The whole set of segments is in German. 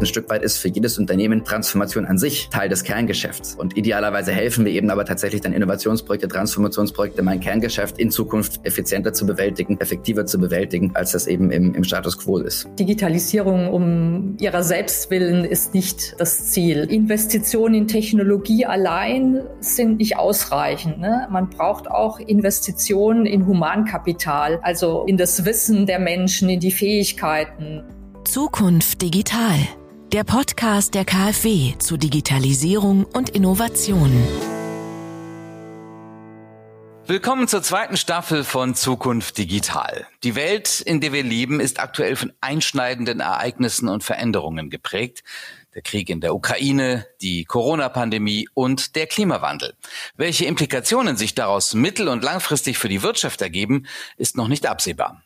Ein Stück weit ist für jedes Unternehmen Transformation an sich Teil des Kerngeschäfts. Und idealerweise helfen wir eben aber tatsächlich dann Innovationsprojekte, Transformationsprojekte, mein Kerngeschäft in Zukunft effizienter zu bewältigen, effektiver zu bewältigen, als das eben im, im Status quo ist. Digitalisierung um ihrer selbst willen ist nicht das Ziel. Investitionen in Technologie allein sind nicht ausreichend. Ne? Man braucht auch Investitionen in Humankapital, also in das Wissen der Menschen, in die Fähigkeiten. Zukunft digital. Der Podcast der KfW zu Digitalisierung und Innovation. Willkommen zur zweiten Staffel von Zukunft Digital. Die Welt, in der wir leben, ist aktuell von einschneidenden Ereignissen und Veränderungen geprägt. Der Krieg in der Ukraine, die Corona-Pandemie und der Klimawandel. Welche Implikationen sich daraus mittel- und langfristig für die Wirtschaft ergeben, ist noch nicht absehbar.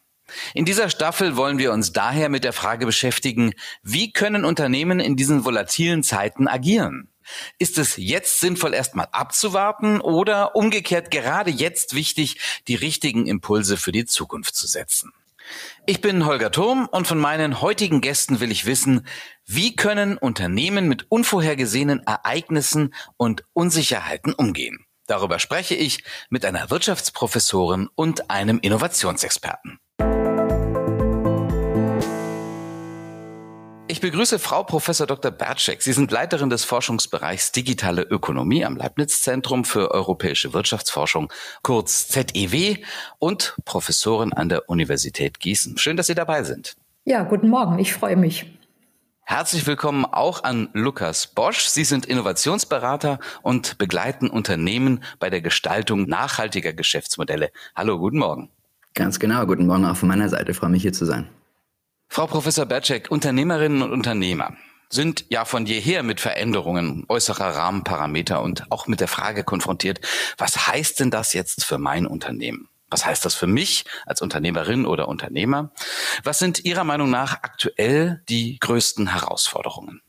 In dieser Staffel wollen wir uns daher mit der Frage beschäftigen, wie können Unternehmen in diesen volatilen Zeiten agieren? Ist es jetzt sinnvoll, erstmal abzuwarten oder umgekehrt gerade jetzt wichtig, die richtigen Impulse für die Zukunft zu setzen? Ich bin Holger Turm und von meinen heutigen Gästen will ich wissen, wie können Unternehmen mit unvorhergesehenen Ereignissen und Unsicherheiten umgehen? Darüber spreche ich mit einer Wirtschaftsprofessorin und einem Innovationsexperten. Ich begrüße Frau Professor Dr. Bertschek. Sie sind Leiterin des Forschungsbereichs Digitale Ökonomie am Leibniz Zentrum für europäische Wirtschaftsforschung, kurz ZEW, und Professorin an der Universität Gießen. Schön, dass Sie dabei sind. Ja, guten Morgen. Ich freue mich. Herzlich willkommen auch an Lukas Bosch. Sie sind Innovationsberater und begleiten Unternehmen bei der Gestaltung nachhaltiger Geschäftsmodelle. Hallo, guten Morgen. Ganz genau. Guten Morgen auch von meiner Seite. Ich freue mich hier zu sein. Frau Professor Berczek, Unternehmerinnen und Unternehmer sind ja von jeher mit Veränderungen äußerer Rahmenparameter und auch mit der Frage konfrontiert, was heißt denn das jetzt für mein Unternehmen? Was heißt das für mich als Unternehmerin oder Unternehmer? Was sind Ihrer Meinung nach aktuell die größten Herausforderungen?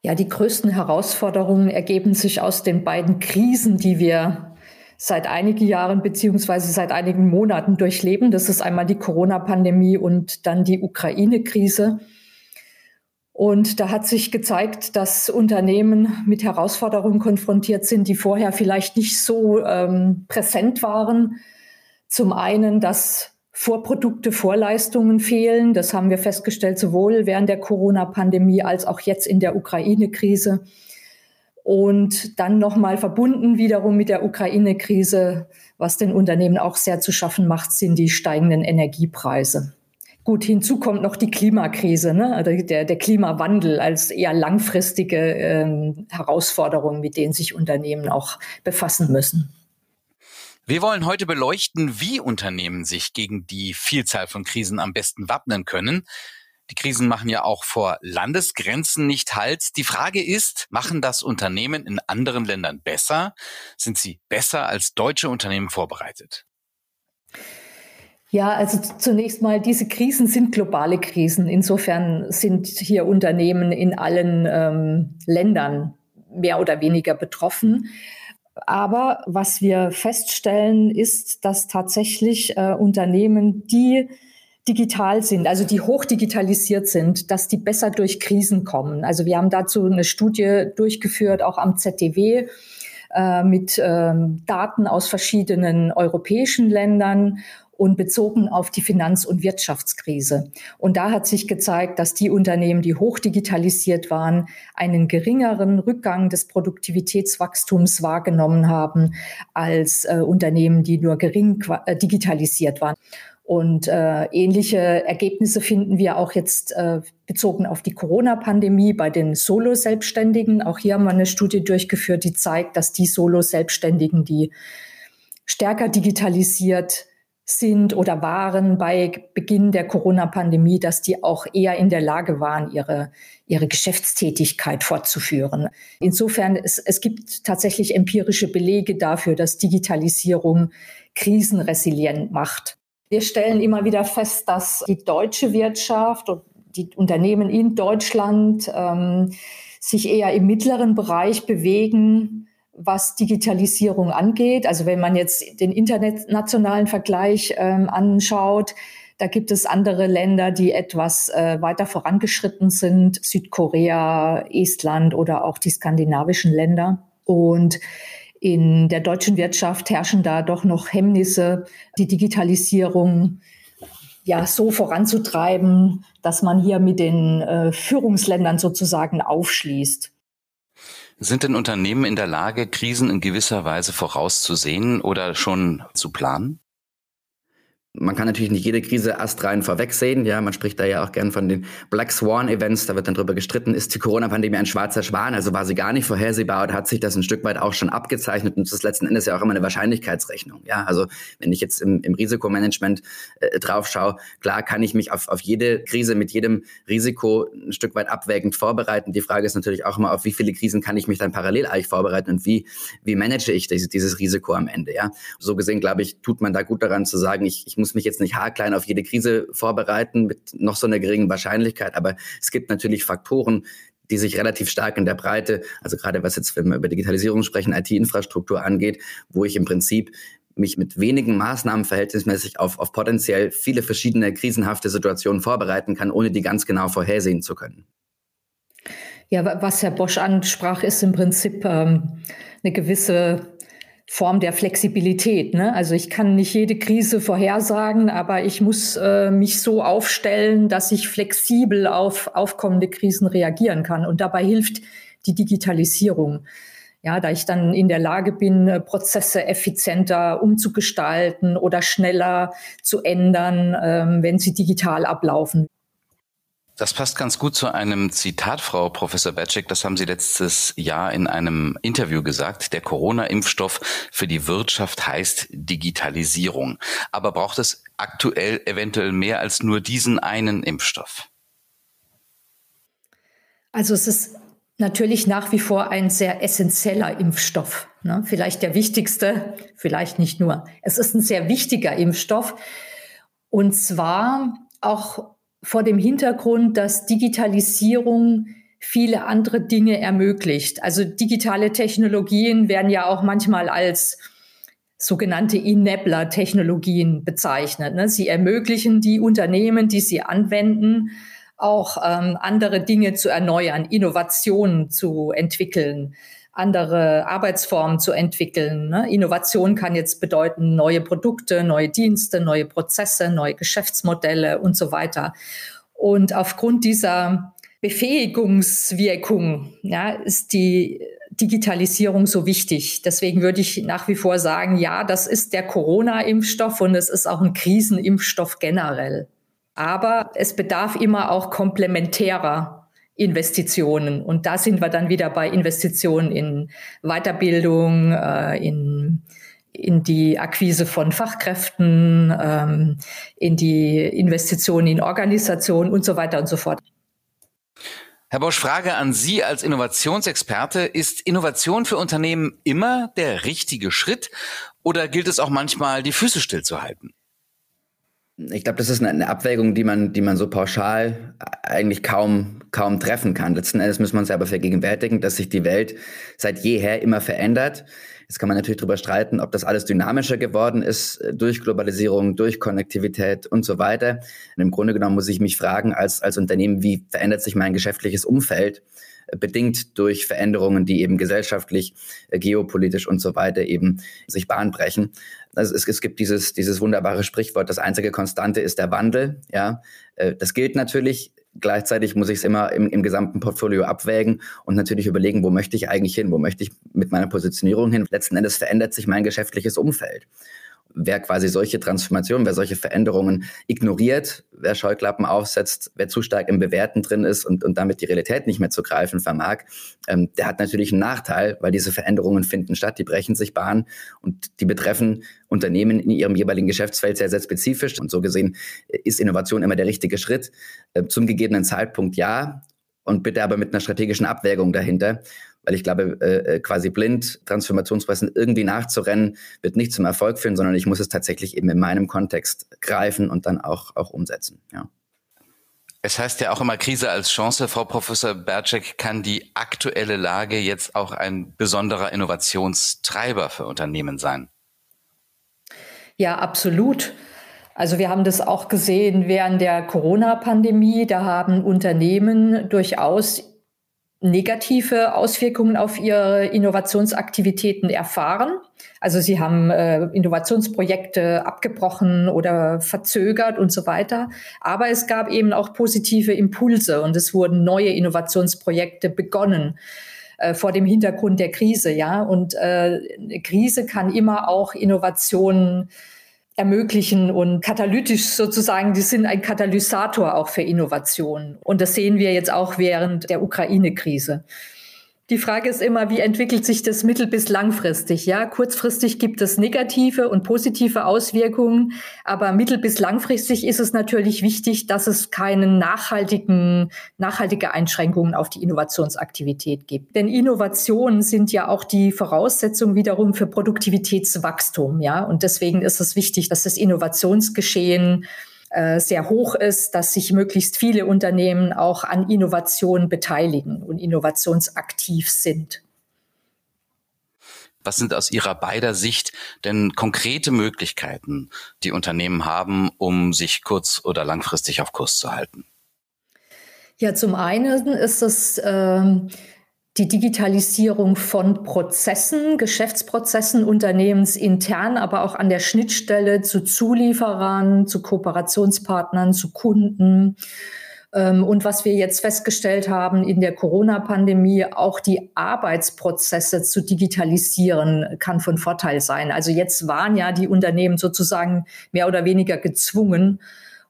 Ja, die größten Herausforderungen ergeben sich aus den beiden Krisen, die wir seit einigen Jahren beziehungsweise seit einigen Monaten durchleben. Das ist einmal die Corona-Pandemie und dann die Ukraine-Krise. Und da hat sich gezeigt, dass Unternehmen mit Herausforderungen konfrontiert sind, die vorher vielleicht nicht so ähm, präsent waren. Zum einen, dass Vorprodukte, Vorleistungen fehlen. Das haben wir festgestellt, sowohl während der Corona-Pandemie als auch jetzt in der Ukraine-Krise. Und dann nochmal verbunden wiederum mit der Ukraine-Krise, was den Unternehmen auch sehr zu schaffen macht, sind die steigenden Energiepreise. Gut, hinzu kommt noch die Klimakrise, ne? also der, der Klimawandel als eher langfristige ähm, Herausforderung, mit denen sich Unternehmen auch befassen müssen. Wir wollen heute beleuchten, wie Unternehmen sich gegen die Vielzahl von Krisen am besten wappnen können. Die Krisen machen ja auch vor Landesgrenzen nicht Halt. Die Frage ist, machen das Unternehmen in anderen Ländern besser? Sind sie besser als deutsche Unternehmen vorbereitet? Ja, also zunächst mal, diese Krisen sind globale Krisen. Insofern sind hier Unternehmen in allen ähm, Ländern mehr oder weniger betroffen. Aber was wir feststellen, ist, dass tatsächlich äh, Unternehmen, die digital sind, also die hochdigitalisiert sind, dass die besser durch Krisen kommen. Also wir haben dazu eine Studie durchgeführt, auch am ZDW äh, mit ähm, Daten aus verschiedenen europäischen Ländern und bezogen auf die Finanz- und Wirtschaftskrise. Und da hat sich gezeigt, dass die Unternehmen, die hochdigitalisiert waren, einen geringeren Rückgang des Produktivitätswachstums wahrgenommen haben als äh, Unternehmen, die nur gering äh, digitalisiert waren. Und äh, ähnliche Ergebnisse finden wir auch jetzt äh, bezogen auf die Corona-Pandemie bei den Solo-Selbstständigen. Auch hier haben wir eine Studie durchgeführt, die zeigt, dass die Solo-Selbstständigen, die stärker digitalisiert sind oder waren bei Beginn der Corona-Pandemie, dass die auch eher in der Lage waren, ihre, ihre Geschäftstätigkeit fortzuführen. Insofern, es, es gibt tatsächlich empirische Belege dafür, dass Digitalisierung krisenresilient macht. Wir stellen immer wieder fest, dass die deutsche Wirtschaft und die Unternehmen in Deutschland ähm, sich eher im mittleren Bereich bewegen, was Digitalisierung angeht. Also wenn man jetzt den internationalen Vergleich ähm, anschaut, Da gibt es andere Länder, die etwas äh, weiter vorangeschritten sind, Südkorea, Estland oder auch die skandinavischen Länder. Und in der deutschen Wirtschaft herrschen da doch noch Hemmnisse, die Digitalisierung ja so voranzutreiben, dass man hier mit den äh, Führungsländern sozusagen aufschließt. Sind denn Unternehmen in der Lage, Krisen in gewisser Weise vorauszusehen oder schon zu planen? Man kann natürlich nicht jede Krise astrein vorwegsehen. Ja, man spricht da ja auch gern von den Black Swan Events. Da wird dann drüber gestritten, ist die Corona-Pandemie ein schwarzer Schwan? Also war sie gar nicht vorhersehbar oder hat sich das ein Stück weit auch schon abgezeichnet? Und das ist letzten Endes ja auch immer eine Wahrscheinlichkeitsrechnung. Ja, also wenn ich jetzt im, im Risikomanagement äh, drauf schaue, klar kann ich mich auf, auf jede Krise mit jedem Risiko ein Stück weit abwägend vorbereiten. Die Frage ist natürlich auch immer, auf wie viele Krisen kann ich mich dann parallel eigentlich vorbereiten und wie, wie manage ich dieses, dieses Risiko am Ende? Ja, so gesehen, glaube ich, tut man da gut daran zu sagen, ich, ich muss mich jetzt nicht haarklein auf jede Krise vorbereiten mit noch so einer geringen Wahrscheinlichkeit, aber es gibt natürlich Faktoren, die sich relativ stark in der Breite, also gerade was jetzt, wenn wir über Digitalisierung sprechen, IT-Infrastruktur angeht, wo ich im Prinzip mich mit wenigen Maßnahmen verhältnismäßig auf, auf potenziell viele verschiedene krisenhafte Situationen vorbereiten kann, ohne die ganz genau vorhersehen zu können. Ja, was Herr Bosch ansprach, ist im Prinzip ähm, eine gewisse Form der Flexibilität. Ne? Also ich kann nicht jede Krise vorhersagen, aber ich muss äh, mich so aufstellen, dass ich flexibel auf aufkommende Krisen reagieren kann. Und dabei hilft die Digitalisierung. Ja, da ich dann in der Lage bin, äh, Prozesse effizienter umzugestalten oder schneller zu ändern, ähm, wenn sie digital ablaufen. Das passt ganz gut zu einem Zitat, Frau Professor Batschek. Das haben Sie letztes Jahr in einem Interview gesagt. Der Corona-Impfstoff für die Wirtschaft heißt Digitalisierung. Aber braucht es aktuell eventuell mehr als nur diesen einen Impfstoff? Also es ist natürlich nach wie vor ein sehr essentieller Impfstoff. Ne? Vielleicht der wichtigste, vielleicht nicht nur. Es ist ein sehr wichtiger Impfstoff. Und zwar auch vor dem Hintergrund, dass Digitalisierung viele andere Dinge ermöglicht. Also digitale Technologien werden ja auch manchmal als sogenannte Enabler-Technologien bezeichnet. Ne? Sie ermöglichen die Unternehmen, die sie anwenden, auch ähm, andere Dinge zu erneuern, Innovationen zu entwickeln andere Arbeitsformen zu entwickeln. Ne? Innovation kann jetzt bedeuten neue Produkte, neue Dienste, neue Prozesse, neue Geschäftsmodelle und so weiter. Und aufgrund dieser Befähigungswirkung ja, ist die Digitalisierung so wichtig. Deswegen würde ich nach wie vor sagen, ja, das ist der Corona-Impfstoff und es ist auch ein Krisenimpfstoff generell. Aber es bedarf immer auch komplementärer Investitionen. Und da sind wir dann wieder bei Investitionen in Weiterbildung, äh, in in die Akquise von Fachkräften, ähm, in die Investitionen in Organisation und so weiter und so fort. Herr Bosch, Frage an Sie als Innovationsexperte. Ist Innovation für Unternehmen immer der richtige Schritt oder gilt es auch manchmal, die Füße stillzuhalten? Ich glaube, das ist eine, Abwägung, die man, die man so pauschal eigentlich kaum, kaum treffen kann. Letzten Endes müssen wir uns aber vergegenwärtigen, dass sich die Welt seit jeher immer verändert. Jetzt kann man natürlich darüber streiten, ob das alles dynamischer geworden ist äh, durch Globalisierung, durch Konnektivität und so weiter. Und im Grunde genommen muss ich mich fragen als, als Unternehmen, wie verändert sich mein geschäftliches Umfeld? Äh, bedingt durch Veränderungen, die eben gesellschaftlich, äh, geopolitisch und so weiter eben sich Bahn brechen. Also es, es gibt dieses, dieses wunderbare Sprichwort, das einzige Konstante ist der Wandel. Ja, das gilt natürlich Gleichzeitig muss ich es immer im, im gesamten Portfolio abwägen und natürlich überlegen, wo möchte ich eigentlich hin, wo möchte ich mit meiner Positionierung hin. Letzten Endes verändert sich mein geschäftliches Umfeld wer quasi solche Transformationen, wer solche Veränderungen ignoriert, wer Scheuklappen aufsetzt, wer zu stark im Bewerten drin ist und, und damit die Realität nicht mehr zu greifen vermag, ähm, der hat natürlich einen Nachteil, weil diese Veränderungen finden statt, die brechen sich Bahn und die betreffen Unternehmen in ihrem jeweiligen Geschäftsfeld sehr, sehr spezifisch. Und so gesehen ist Innovation immer der richtige Schritt. Äh, zum gegebenen Zeitpunkt ja, und bitte aber mit einer strategischen Abwägung dahinter weil ich glaube, äh, äh, quasi blind Transformationsprozessen irgendwie nachzurennen, wird nicht zum Erfolg führen, sondern ich muss es tatsächlich eben in meinem Kontext greifen und dann auch, auch umsetzen. Ja. Es heißt ja auch immer Krise als Chance. Frau Professor Bercek, kann die aktuelle Lage jetzt auch ein besonderer Innovationstreiber für Unternehmen sein? Ja, absolut. Also wir haben das auch gesehen während der Corona-Pandemie. Da haben Unternehmen durchaus negative Auswirkungen auf ihre Innovationsaktivitäten erfahren. Also sie haben äh, Innovationsprojekte abgebrochen oder verzögert und so weiter. Aber es gab eben auch positive Impulse und es wurden neue Innovationsprojekte begonnen äh, vor dem Hintergrund der Krise. Ja, und äh, Krise kann immer auch Innovationen ermöglichen und katalytisch sozusagen, die sind ein Katalysator auch für Innovation. Und das sehen wir jetzt auch während der Ukraine-Krise. Die Frage ist immer, wie entwickelt sich das mittel- bis langfristig? Ja, kurzfristig gibt es negative und positive Auswirkungen, aber mittel- bis langfristig ist es natürlich wichtig, dass es keine nachhaltigen, nachhaltige Einschränkungen auf die Innovationsaktivität gibt. Denn Innovationen sind ja auch die Voraussetzung wiederum für Produktivitätswachstum. Ja, und deswegen ist es wichtig, dass das Innovationsgeschehen äh, sehr hoch ist, dass sich möglichst viele Unternehmen auch an Innovation beteiligen und innovationsaktiv sind. Was sind aus Ihrer beider Sicht denn konkrete Möglichkeiten, die Unternehmen haben, um sich kurz- oder langfristig auf Kurs zu halten? Ja, zum einen ist es ähm, die Digitalisierung von Prozessen, Geschäftsprozessen unternehmensintern, aber auch an der Schnittstelle zu Zulieferern, zu Kooperationspartnern, zu Kunden. Ähm, und was wir jetzt festgestellt haben in der Corona-Pandemie, auch die Arbeitsprozesse zu digitalisieren, kann von Vorteil sein. Also jetzt waren ja die Unternehmen sozusagen mehr oder weniger gezwungen,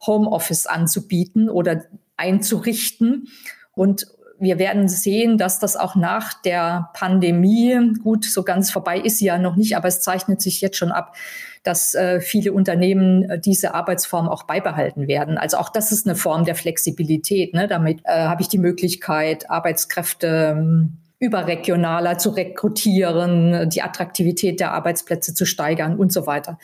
Homeoffice anzubieten oder einzurichten. Und wir werden sehen, dass das auch nach der Pandemie, gut, so ganz vorbei ist ja noch nicht, aber es zeichnet sich jetzt schon ab, dass äh, viele Unternehmen äh, diese Arbeitsform auch beibehalten werden. Also auch das ist eine Form der Flexibilität. Ne? Damit äh, habe ich die Möglichkeit, Arbeitskräfte ähm, überregionaler zu rekrutieren, die Attraktivität der Arbeitsplätze zu steigern und so weiter.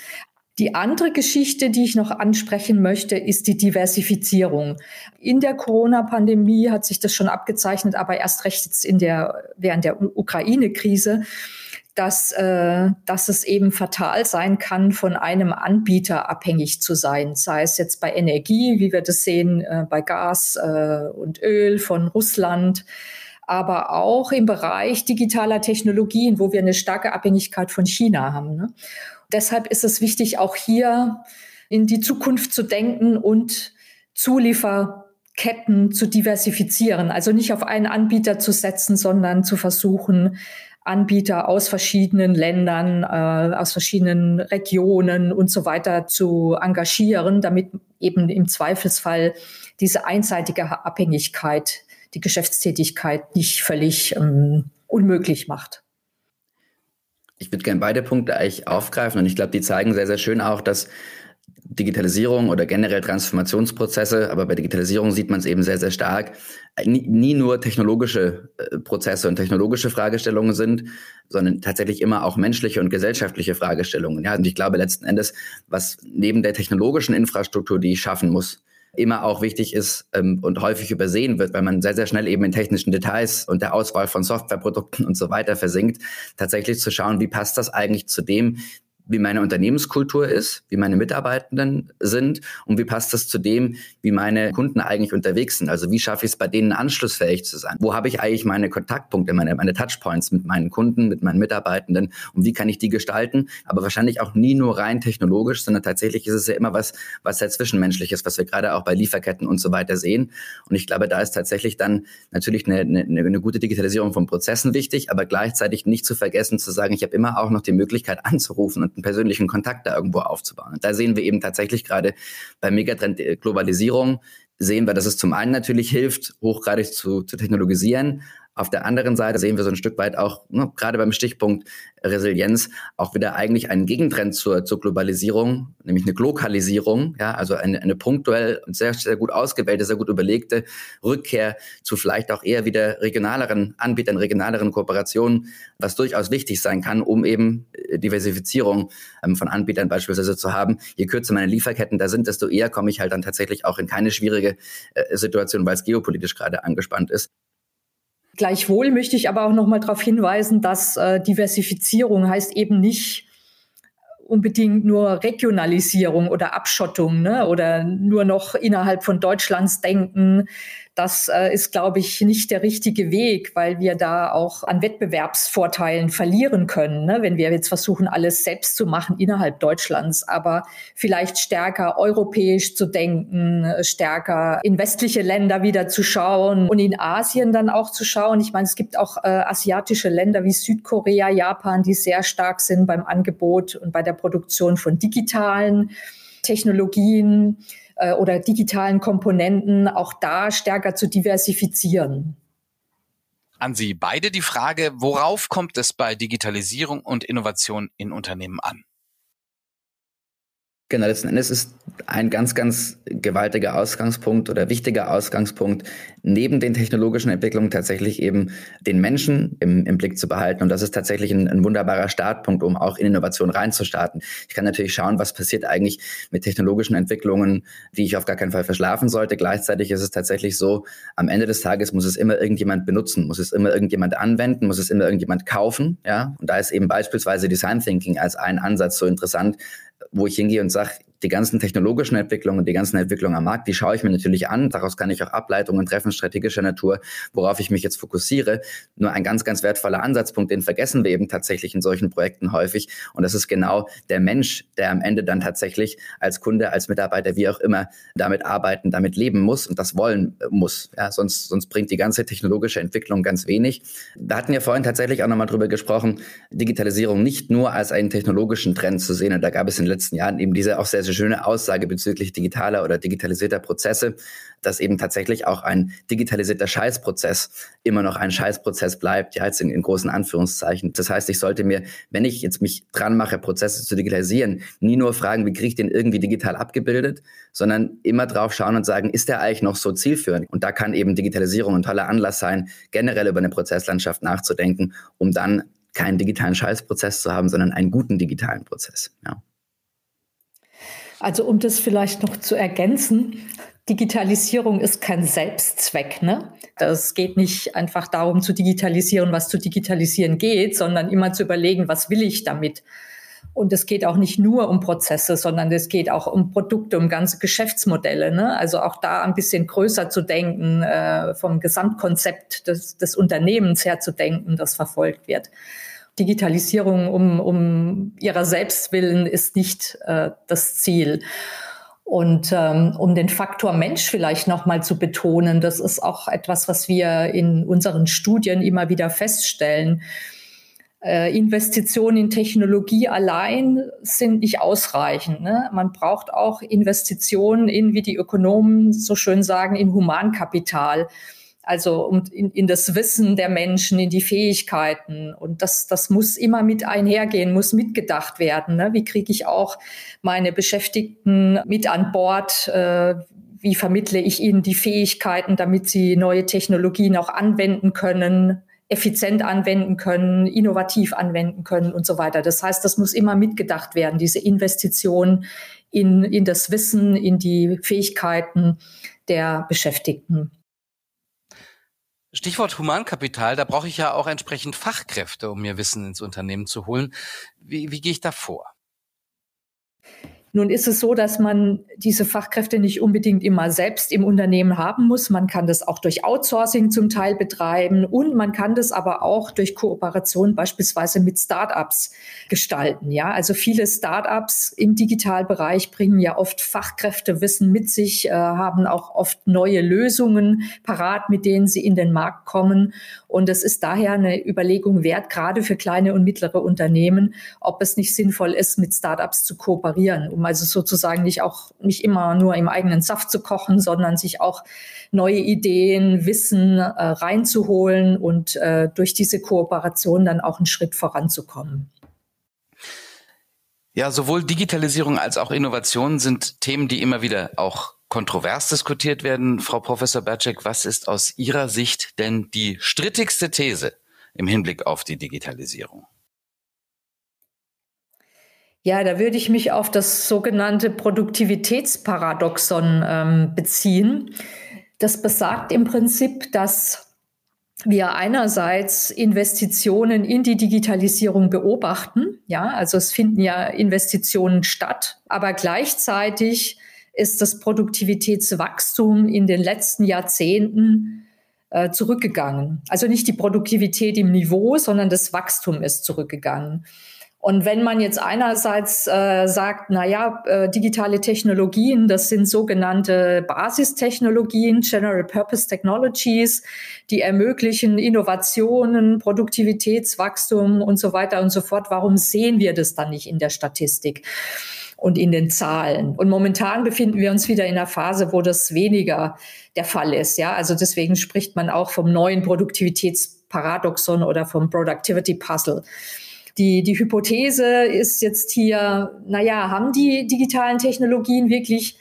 Die andere Geschichte, die ich noch ansprechen möchte, ist die Diversifizierung. In der Corona-Pandemie hat sich das schon abgezeichnet, aber erst recht jetzt in der, während der Ukraine-Krise, dass, äh, dass es eben fatal sein kann, von einem Anbieter abhängig zu sein, sei es jetzt bei Energie, wie wir das sehen, äh, bei Gas äh, und Öl von Russland, aber auch im Bereich digitaler Technologien, wo wir eine starke Abhängigkeit von China haben. Ne? Deshalb ist es wichtig, auch hier in die Zukunft zu denken und Zulieferketten zu diversifizieren. Also nicht auf einen Anbieter zu setzen, sondern zu versuchen, Anbieter aus verschiedenen Ländern, äh, aus verschiedenen Regionen und so weiter zu engagieren, damit eben im Zweifelsfall diese einseitige Abhängigkeit die Geschäftstätigkeit nicht völlig ähm, unmöglich macht. Ich würde gerne beide Punkte eigentlich aufgreifen und ich glaube, die zeigen sehr, sehr schön auch, dass Digitalisierung oder generell Transformationsprozesse, aber bei Digitalisierung sieht man es eben sehr, sehr stark, nie, nie nur technologische äh, Prozesse und technologische Fragestellungen sind, sondern tatsächlich immer auch menschliche und gesellschaftliche Fragestellungen. Ja, und ich glaube letzten Endes, was neben der technologischen Infrastruktur, die ich schaffen muss, immer auch wichtig ist ähm, und häufig übersehen wird, weil man sehr, sehr schnell eben in technischen Details und der Auswahl von Softwareprodukten und so weiter versinkt, tatsächlich zu schauen, wie passt das eigentlich zu dem, wie meine Unternehmenskultur ist, wie meine Mitarbeitenden sind und wie passt das zu dem, wie meine Kunden eigentlich unterwegs sind. Also wie schaffe ich es bei denen anschlussfähig zu sein? Wo habe ich eigentlich meine Kontaktpunkte, meine, meine Touchpoints mit meinen Kunden, mit meinen Mitarbeitenden und wie kann ich die gestalten? Aber wahrscheinlich auch nie nur rein technologisch, sondern tatsächlich ist es ja immer was, was sehr zwischenmenschliches, was wir gerade auch bei Lieferketten und so weiter sehen. Und ich glaube, da ist tatsächlich dann natürlich eine, eine, eine gute Digitalisierung von Prozessen wichtig, aber gleichzeitig nicht zu vergessen zu sagen, ich habe immer auch noch die Möglichkeit anzurufen und einen persönlichen Kontakt da irgendwo aufzubauen. Und da sehen wir eben tatsächlich gerade bei Megatrend Globalisierung, sehen wir, dass es zum einen natürlich hilft, hochgradig zu, zu technologisieren, auf der anderen Seite sehen wir so ein Stück weit auch, ne, gerade beim Stichpunkt Resilienz, auch wieder eigentlich einen Gegentrend zur, zur Globalisierung, nämlich eine Glokalisierung, ja, also eine, eine punktuell und sehr, sehr gut ausgewählte, sehr gut überlegte Rückkehr zu vielleicht auch eher wieder regionaleren Anbietern, regionaleren Kooperationen, was durchaus wichtig sein kann, um eben äh, Diversifizierung ähm, von Anbietern beispielsweise zu haben. Je kürzer meine Lieferketten da sind, desto eher komme ich halt dann tatsächlich auch in keine schwierige äh, Situation, weil es geopolitisch gerade angespannt ist. Gleichwohl möchte ich aber auch noch mal darauf hinweisen, dass äh, Diversifizierung heißt eben nicht unbedingt nur Regionalisierung oder Abschottung ne? oder nur noch innerhalb von Deutschlands denken. Das äh, ist, glaube ich, nicht der richtige Weg, weil wir da auch an Wettbewerbsvorteilen verlieren können, ne? wenn wir jetzt versuchen, alles selbst zu machen innerhalb Deutschlands, aber vielleicht stärker europäisch zu denken, stärker in westliche Länder wieder zu schauen und in Asien dann auch zu schauen. Ich meine, es gibt auch äh, asiatische Länder wie Südkorea, Japan, die sehr stark sind beim Angebot und bei der Produktion von digitalen Technologien äh, oder digitalen Komponenten auch da stärker zu diversifizieren. An Sie beide die Frage, worauf kommt es bei Digitalisierung und Innovation in Unternehmen an? Genau, letzten Endes ist ein ganz, ganz gewaltiger Ausgangspunkt oder wichtiger Ausgangspunkt, neben den technologischen Entwicklungen tatsächlich eben den Menschen im, im Blick zu behalten. Und das ist tatsächlich ein, ein, wunderbarer Startpunkt, um auch in Innovation reinzustarten. Ich kann natürlich schauen, was passiert eigentlich mit technologischen Entwicklungen, die ich auf gar keinen Fall verschlafen sollte. Gleichzeitig ist es tatsächlich so, am Ende des Tages muss es immer irgendjemand benutzen, muss es immer irgendjemand anwenden, muss es immer irgendjemand kaufen. Ja? Und da ist eben beispielsweise Design Thinking als ein Ansatz so interessant, wo ich hingehe und sage, die ganzen technologischen Entwicklungen, die ganzen Entwicklungen am Markt, die schaue ich mir natürlich an. Daraus kann ich auch Ableitungen treffen, strategischer Natur, worauf ich mich jetzt fokussiere. Nur ein ganz, ganz wertvoller Ansatzpunkt, den vergessen wir eben tatsächlich in solchen Projekten häufig. Und das ist genau der Mensch, der am Ende dann tatsächlich als Kunde, als Mitarbeiter, wie auch immer, damit arbeiten, damit leben muss und das wollen muss. Ja, sonst, sonst bringt die ganze technologische Entwicklung ganz wenig. Wir hatten ja vorhin tatsächlich auch nochmal drüber gesprochen, Digitalisierung nicht nur als einen technologischen Trend zu sehen. Und da gab es in den letzten Jahren eben diese auch sehr, sehr schöne Aussage bezüglich digitaler oder digitalisierter Prozesse, dass eben tatsächlich auch ein digitalisierter Scheißprozess immer noch ein Scheißprozess bleibt, ja, jetzt in, in großen Anführungszeichen. Das heißt, ich sollte mir, wenn ich jetzt mich dran mache, Prozesse zu digitalisieren, nie nur fragen, wie kriege ich den irgendwie digital abgebildet, sondern immer drauf schauen und sagen, ist der eigentlich noch so zielführend? Und da kann eben Digitalisierung ein toller Anlass sein, generell über eine Prozesslandschaft nachzudenken, um dann keinen digitalen Scheißprozess zu haben, sondern einen guten digitalen Prozess. Ja. Also um das vielleicht noch zu ergänzen, Digitalisierung ist kein Selbstzweck. Ne? Das geht nicht einfach darum zu digitalisieren, was zu digitalisieren geht, sondern immer zu überlegen, was will ich damit. Und es geht auch nicht nur um Prozesse, sondern es geht auch um Produkte, um ganze Geschäftsmodelle. Ne? Also auch da ein bisschen größer zu denken, äh, vom Gesamtkonzept des, des Unternehmens her zu denken, das verfolgt wird. Digitalisierung um, um ihrer selbst willen ist nicht äh, das Ziel. Und ähm, um den Faktor Mensch vielleicht nochmal zu betonen, das ist auch etwas, was wir in unseren Studien immer wieder feststellen. Äh, Investitionen in Technologie allein sind nicht ausreichend. Ne? Man braucht auch Investitionen in, wie die Ökonomen so schön sagen, in Humankapital also um, in, in das Wissen der Menschen, in die Fähigkeiten. Und das, das muss immer mit einhergehen, muss mitgedacht werden. Ne? Wie kriege ich auch meine Beschäftigten mit an Bord? Äh, wie vermittle ich ihnen die Fähigkeiten, damit sie neue Technologien auch anwenden können, effizient anwenden können, innovativ anwenden können und so weiter. Das heißt, das muss immer mitgedacht werden, diese Investition in, in das Wissen, in die Fähigkeiten der Beschäftigten. Stichwort Humankapital, da brauche ich ja auch entsprechend Fachkräfte, um mir Wissen ins Unternehmen zu holen. Wie, wie gehe ich da vor? Nun ist es so, dass man diese Fachkräfte nicht unbedingt immer selbst im Unternehmen haben muss. Man kann das auch durch Outsourcing zum Teil betreiben und man kann das aber auch durch Kooperation beispielsweise mit Startups gestalten. Ja, also viele Startups im Digitalbereich bringen ja oft Fachkräftewissen mit sich, äh, haben auch oft neue Lösungen parat, mit denen sie in den Markt kommen. Und es ist daher eine Überlegung wert, gerade für kleine und mittlere Unternehmen, ob es nicht sinnvoll ist, mit Startups zu kooperieren, um also sozusagen nicht auch nicht immer nur im eigenen Saft zu kochen, sondern sich auch neue Ideen, Wissen äh, reinzuholen und äh, durch diese Kooperation dann auch einen Schritt voranzukommen. Ja, sowohl Digitalisierung als auch Innovation sind Themen, die immer wieder auch kontrovers diskutiert werden. Frau Professor Berczek, was ist aus Ihrer Sicht denn die strittigste These im Hinblick auf die Digitalisierung? Ja, da würde ich mich auf das sogenannte Produktivitätsparadoxon ähm, beziehen. Das besagt im Prinzip, dass wir einerseits Investitionen in die Digitalisierung beobachten. Ja, also es finden ja Investitionen statt, aber gleichzeitig ist das Produktivitätswachstum in den letzten Jahrzehnten äh, zurückgegangen. Also nicht die Produktivität im Niveau, sondern das Wachstum ist zurückgegangen. Und wenn man jetzt einerseits äh, sagt, na ja, äh, digitale Technologien, das sind sogenannte Basistechnologien, General Purpose Technologies, die ermöglichen Innovationen, Produktivitätswachstum und so weiter und so fort. Warum sehen wir das dann nicht in der Statistik? und in den Zahlen. Und momentan befinden wir uns wieder in einer Phase, wo das weniger der Fall ist. Ja, also deswegen spricht man auch vom neuen Produktivitätsparadoxon oder vom Productivity Puzzle. Die, die Hypothese ist jetzt hier, naja, haben die digitalen Technologien wirklich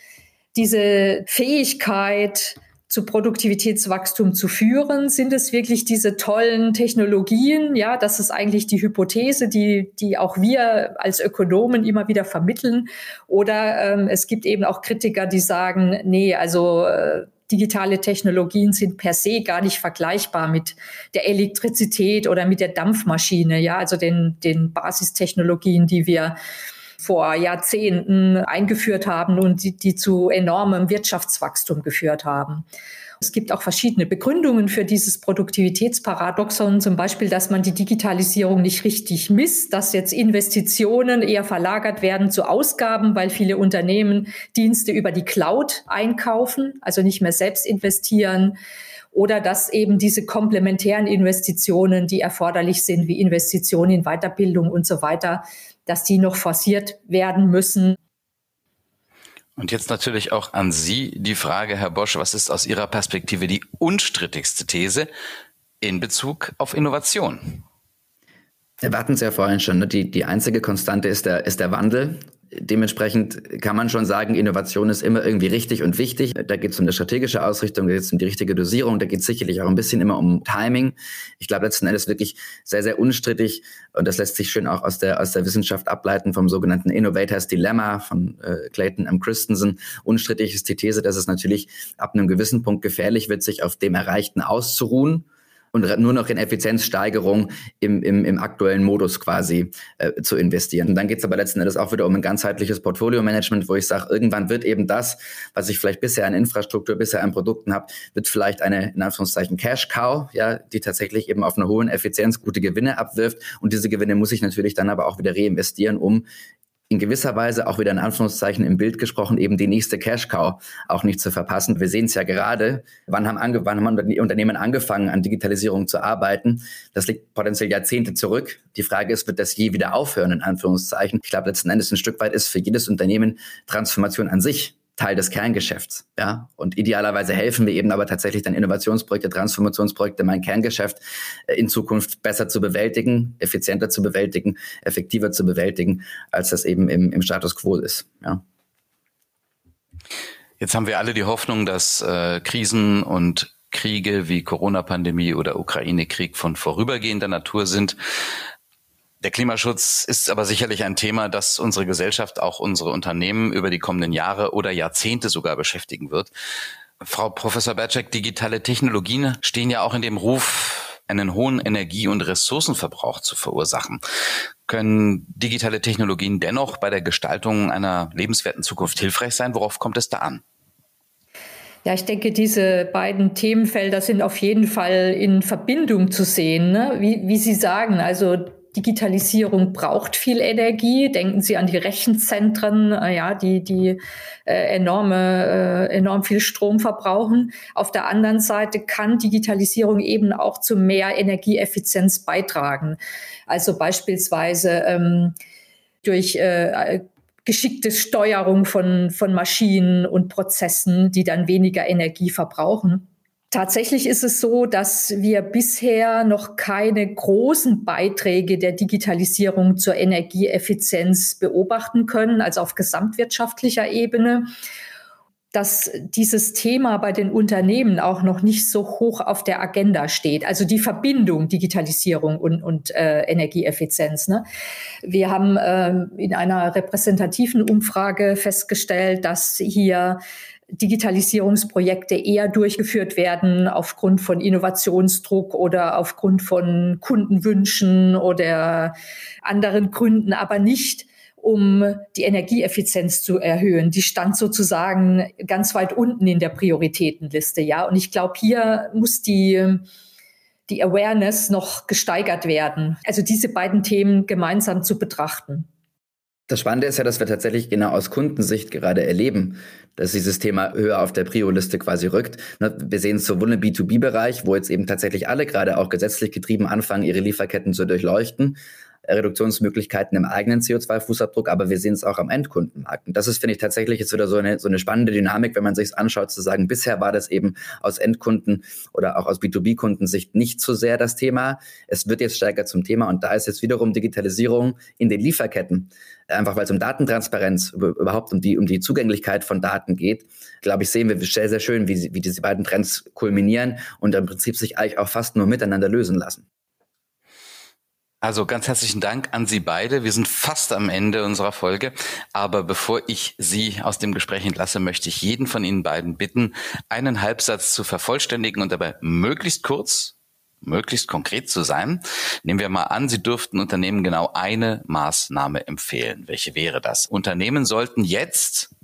diese Fähigkeit, zu Produktivitätswachstum zu führen? Sind es wirklich diese tollen Technologien? Ja, das ist eigentlich die Hypothese, die, die auch wir als Ökonomen immer wieder vermitteln. Oder ähm, es gibt eben auch Kritiker, die sagen, nee, also äh, digitale Technologien sind per se gar nicht vergleichbar mit der Elektrizität oder mit der Dampfmaschine, ja, also den, den Basistechnologien, die wir vor Jahrzehnten eingeführt haben und die, die zu enormem Wirtschaftswachstum geführt haben. Es gibt auch verschiedene Begründungen für dieses Produktivitätsparadoxon, zum Beispiel, dass man die Digitalisierung nicht richtig misst, dass jetzt Investitionen eher verlagert werden zu Ausgaben, weil viele Unternehmen Dienste über die Cloud einkaufen, also nicht mehr selbst investieren oder dass eben diese komplementären Investitionen, die erforderlich sind, wie Investitionen in Weiterbildung und so weiter, dass die noch forciert werden müssen. Und jetzt natürlich auch an Sie die Frage, Herr Bosch, was ist aus Ihrer Perspektive die unstrittigste These in Bezug auf Innovation? Wir hatten es ja vorhin schon, ne? die, die einzige Konstante ist der, ist der Wandel dementsprechend kann man schon sagen, Innovation ist immer irgendwie richtig und wichtig. Da geht es um eine strategische Ausrichtung, da geht es um die richtige Dosierung, da geht es sicherlich auch ein bisschen immer um Timing. Ich glaube letzten Endes wirklich sehr, sehr unstrittig und das lässt sich schön auch aus der, aus der Wissenschaft ableiten vom sogenannten Innovators Dilemma von äh, Clayton M. Christensen. Unstrittig ist die These, dass es natürlich ab einem gewissen Punkt gefährlich wird, sich auf dem Erreichten auszuruhen und nur noch in Effizienzsteigerung im, im, im aktuellen Modus quasi äh, zu investieren. Und dann geht es aber letzten Endes auch wieder um ein ganzheitliches Portfolio-Management, wo ich sage, irgendwann wird eben das, was ich vielleicht bisher an Infrastruktur, bisher an Produkten habe, wird vielleicht eine, in Anführungszeichen, Cash-Cow, ja, die tatsächlich eben auf einer hohen Effizienz gute Gewinne abwirft. Und diese Gewinne muss ich natürlich dann aber auch wieder reinvestieren, um in gewisser Weise auch wieder in Anführungszeichen im Bild gesprochen, eben die nächste Cash-Cow auch nicht zu verpassen. Wir sehen es ja gerade, wann haben, ange wann haben Unternehmen angefangen, an Digitalisierung zu arbeiten. Das liegt potenziell Jahrzehnte zurück. Die Frage ist, wird das je wieder aufhören, in Anführungszeichen? Ich glaube, letzten Endes ein Stück weit ist für jedes Unternehmen Transformation an sich Teil des Kerngeschäfts. Ja? Und idealerweise helfen wir eben aber tatsächlich dann Innovationsprojekte, Transformationsprojekte, mein Kerngeschäft äh, in Zukunft besser zu bewältigen, effizienter zu bewältigen, effektiver zu bewältigen, als das eben im, im Status quo ist. Ja? Jetzt haben wir alle die Hoffnung, dass äh, Krisen und Kriege wie Corona-Pandemie oder Ukraine-Krieg von vorübergehender Natur sind. Der Klimaschutz ist aber sicherlich ein Thema, das unsere Gesellschaft, auch unsere Unternehmen über die kommenden Jahre oder Jahrzehnte sogar beschäftigen wird. Frau Professor Berczek, digitale Technologien stehen ja auch in dem Ruf, einen hohen Energie- und Ressourcenverbrauch zu verursachen. Können digitale Technologien dennoch bei der Gestaltung einer lebenswerten Zukunft hilfreich sein? Worauf kommt es da an? Ja, ich denke, diese beiden Themenfelder sind auf jeden Fall in Verbindung zu sehen. Ne? Wie, wie Sie sagen, also Digitalisierung braucht viel Energie. Denken Sie an die Rechenzentren, äh, ja, die, die äh, enorme, äh, enorm viel Strom verbrauchen. Auf der anderen Seite kann Digitalisierung eben auch zu mehr Energieeffizienz beitragen. Also beispielsweise ähm, durch äh, geschickte Steuerung von, von Maschinen und Prozessen, die dann weniger Energie verbrauchen. Tatsächlich ist es so, dass wir bisher noch keine großen Beiträge der Digitalisierung zur Energieeffizienz beobachten können, also auf gesamtwirtschaftlicher Ebene dass dieses Thema bei den Unternehmen auch noch nicht so hoch auf der Agenda steht. Also die Verbindung Digitalisierung und, und äh, Energieeffizienz. Ne? Wir haben ähm, in einer repräsentativen Umfrage festgestellt, dass hier Digitalisierungsprojekte eher durchgeführt werden aufgrund von Innovationsdruck oder aufgrund von Kundenwünschen oder anderen Gründen, aber nicht um die Energieeffizienz zu erhöhen. Die stand sozusagen ganz weit unten in der Prioritätenliste, ja. Und ich glaube, hier muss die die Awareness noch gesteigert werden. Also diese beiden Themen gemeinsam zu betrachten. Das Spannende ist ja, dass wir tatsächlich genau aus Kundensicht gerade erleben, dass dieses Thema höher auf der Prio-Liste quasi rückt. Ne, wir sehen es sowohl im B2B-Bereich, wo jetzt eben tatsächlich alle gerade auch gesetzlich getrieben anfangen, ihre Lieferketten zu durchleuchten, Reduktionsmöglichkeiten im eigenen CO2-Fußabdruck, aber wir sehen es auch am Endkundenmarkt. Und das ist, finde ich, tatsächlich jetzt wieder so eine, so eine spannende Dynamik, wenn man sich anschaut, zu sagen, bisher war das eben aus Endkunden oder auch aus B2B-Kundensicht nicht so sehr das Thema. Es wird jetzt stärker zum Thema und da ist jetzt wiederum Digitalisierung in den Lieferketten, einfach weil es um Datentransparenz, überhaupt um die, um die Zugänglichkeit von Daten geht, glaube ich, sehen wir sehr, sehr schön, wie, wie diese beiden Trends kulminieren und im Prinzip sich eigentlich auch fast nur miteinander lösen lassen. Also ganz herzlichen Dank an Sie beide. Wir sind fast am Ende unserer Folge. Aber bevor ich Sie aus dem Gespräch entlasse, möchte ich jeden von Ihnen beiden bitten, einen Halbsatz zu vervollständigen und dabei möglichst kurz, möglichst konkret zu sein. Nehmen wir mal an, Sie dürften Unternehmen genau eine Maßnahme empfehlen. Welche wäre das? Unternehmen sollten jetzt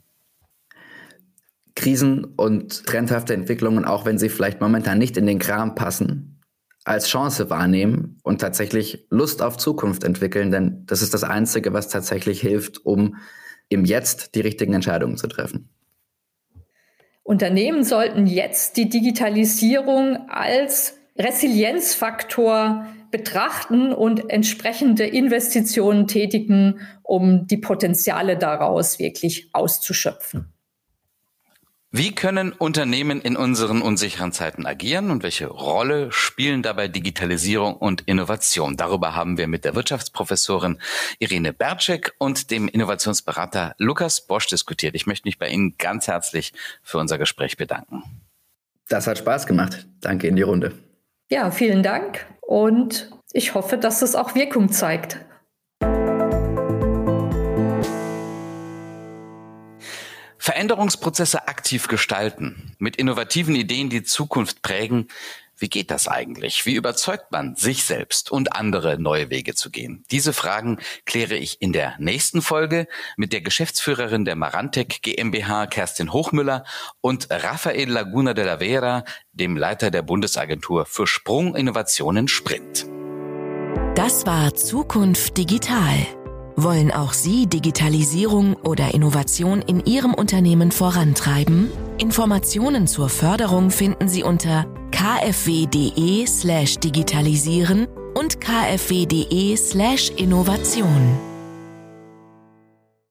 Krisen und trendhafte Entwicklungen, auch wenn sie vielleicht momentan nicht in den Kram passen, als Chance wahrnehmen und tatsächlich Lust auf Zukunft entwickeln, denn das ist das Einzige, was tatsächlich hilft, um im Jetzt die richtigen Entscheidungen zu treffen. Unternehmen sollten jetzt die Digitalisierung als Resilienzfaktor betrachten und entsprechende Investitionen tätigen, um die Potenziale daraus wirklich auszuschöpfen. Wie können Unternehmen in unseren unsicheren Zeiten agieren und welche Rolle spielen dabei Digitalisierung und Innovation? Darüber haben wir mit der Wirtschaftsprofessorin Irene Berczek und dem Innovationsberater Lukas Bosch diskutiert. Ich möchte mich bei Ihnen ganz herzlich für unser Gespräch bedanken. Das hat Spaß gemacht. Danke in die Runde. Ja, vielen Dank und ich hoffe, dass es auch Wirkung zeigt. Veränderungsprozesse aktiv gestalten, mit innovativen Ideen die Zukunft prägen. Wie geht das eigentlich? Wie überzeugt man sich selbst und andere neue Wege zu gehen? Diese Fragen kläre ich in der nächsten Folge mit der Geschäftsführerin der Marantec GmbH, Kerstin Hochmüller, und Rafael Laguna de la Vera, dem Leiter der Bundesagentur für Sprunginnovationen Sprint. Das war Zukunft Digital wollen auch Sie Digitalisierung oder Innovation in Ihrem Unternehmen vorantreiben? Informationen zur Förderung finden Sie unter kfw.de slash digitalisieren und kfw.de slash Innovation.